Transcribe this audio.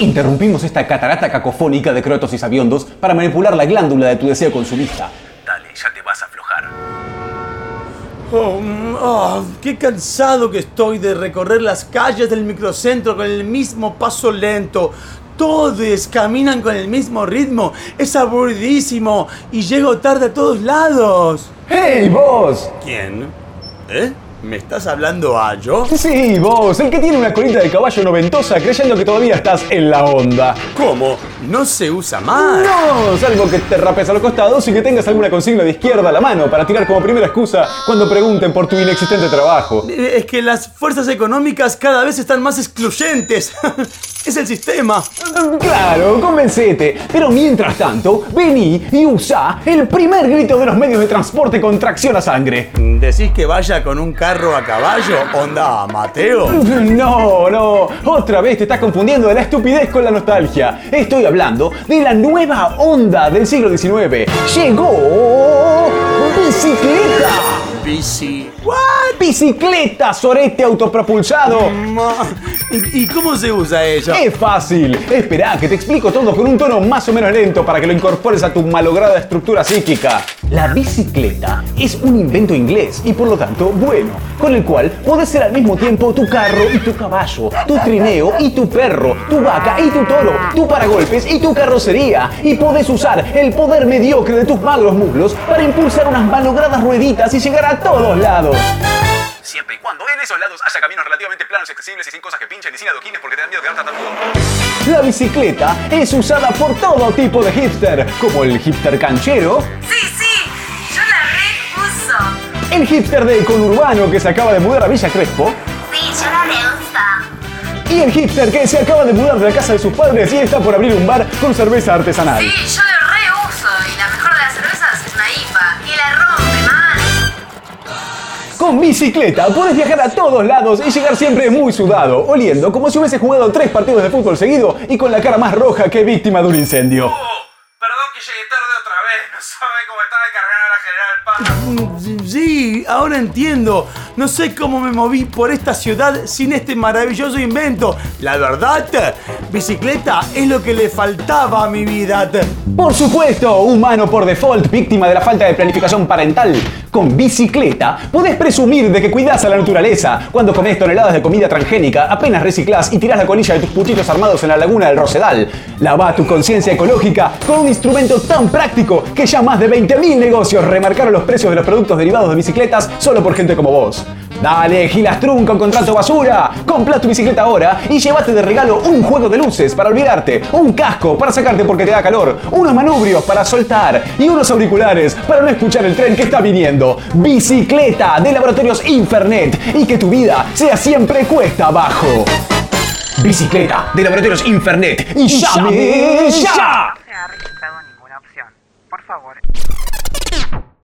Interrumpimos esta catarata cacofónica de crotos y sabiondos para manipular la glándula de tu deseo consumista. Dale, ya te vas a aflojar. Oh, oh, qué cansado que estoy de recorrer las calles del microcentro con el mismo paso lento. Todos caminan con el mismo ritmo. Es aburridísimo y llego tarde a todos lados. ¡Hey, vos! ¿Quién? ¿Eh? ¿Me estás hablando a yo? Sí, vos, el que tiene una colita de caballo noventosa creyendo que todavía estás en la onda. ¿Cómo? No se usa más. No, salvo que te rapes a los costados y que tengas alguna consigna de izquierda a la mano para tirar como primera excusa cuando pregunten por tu inexistente trabajo. Eh, Es que las fuerzas económicas cada vez están más excluyentes. es el sistema. Claro, convencete. Pero mientras tanto, vení y usa el primer grito de los medios de transporte con tracción a sangre. ¿Decís que vaya con un carro a caballo? ¿Onda Mateo? No, no, otra vez te estás confundiendo de la estupidez con la nostalgia. Estoy hablando de la nueva onda del siglo XIX. Llegó bicicleta. Bici. Bicicleta, sorete autopropulsado. ¿Y, y cómo se usa ella? Es fácil. Espera, que te explico todo con un tono más o menos lento para que lo incorpores a tu malograda estructura psíquica. La bicicleta es un invento inglés y por lo tanto bueno, con el cual podés ser al mismo tiempo tu carro y tu caballo, tu trineo y tu perro, tu vaca y tu toro, tu paragolpes y tu carrocería. Y podés usar el poder mediocre de tus magros muslos para impulsar unas malogradas rueditas y llegar a todos lados. Siempre y cuando en esos lados haya caminos relativamente planos y accesibles y sin cosas que pinchen y sin adoquines porque te dan miedo quedarte tartamudo. La bicicleta es usada por todo tipo de hipster, como el hipster canchero, el hipster del conurbano que se acaba de mudar a Villa Crespo, Sí, yo la reuso. y el hipster que se acaba de mudar de la casa de sus padres y está por abrir un bar con cerveza artesanal. Sí, yo la reuso. Y la mejor de las cervezas es una IPA. Y la rompe, man. Con bicicleta puedes viajar a todos lados y llegar siempre muy sudado, oliendo como si hubiese jugado tres partidos de fútbol seguido y con la cara más roja que víctima de un incendio. perdón que llegué tarde vez. No sabe cómo está de cargar a la General Paz. Sí, ahora entiendo. No sé cómo me moví por esta ciudad sin este maravilloso invento. La verdad, bicicleta es lo que le faltaba a mi vida. Por supuesto, humano por default, víctima de la falta de planificación parental. Con bicicleta podés presumir de que cuidás a la naturaleza. Cuando comés toneladas de comida transgénica, apenas reciclás y tirás la colilla de tus puchitos armados en la laguna del Rosedal. Lavá tu conciencia ecológica con un instrumento tan práctico que ya más de 20.000 negocios remarcaron los precios de los productos derivados de bicicletas solo por gente como vos. Dale, Gilastrun con contrato basura. Compra tu bicicleta ahora y llévate de regalo un juego de luces para olvidarte, un casco para sacarte porque te da calor, unos manubrios para soltar y unos auriculares para no escuchar el tren que está viniendo. Bicicleta de Laboratorios Infernet y que tu vida sea siempre cuesta abajo. Bicicleta de Laboratorios Infernet y llame ya. No se ha registrado ninguna opción. Por favor,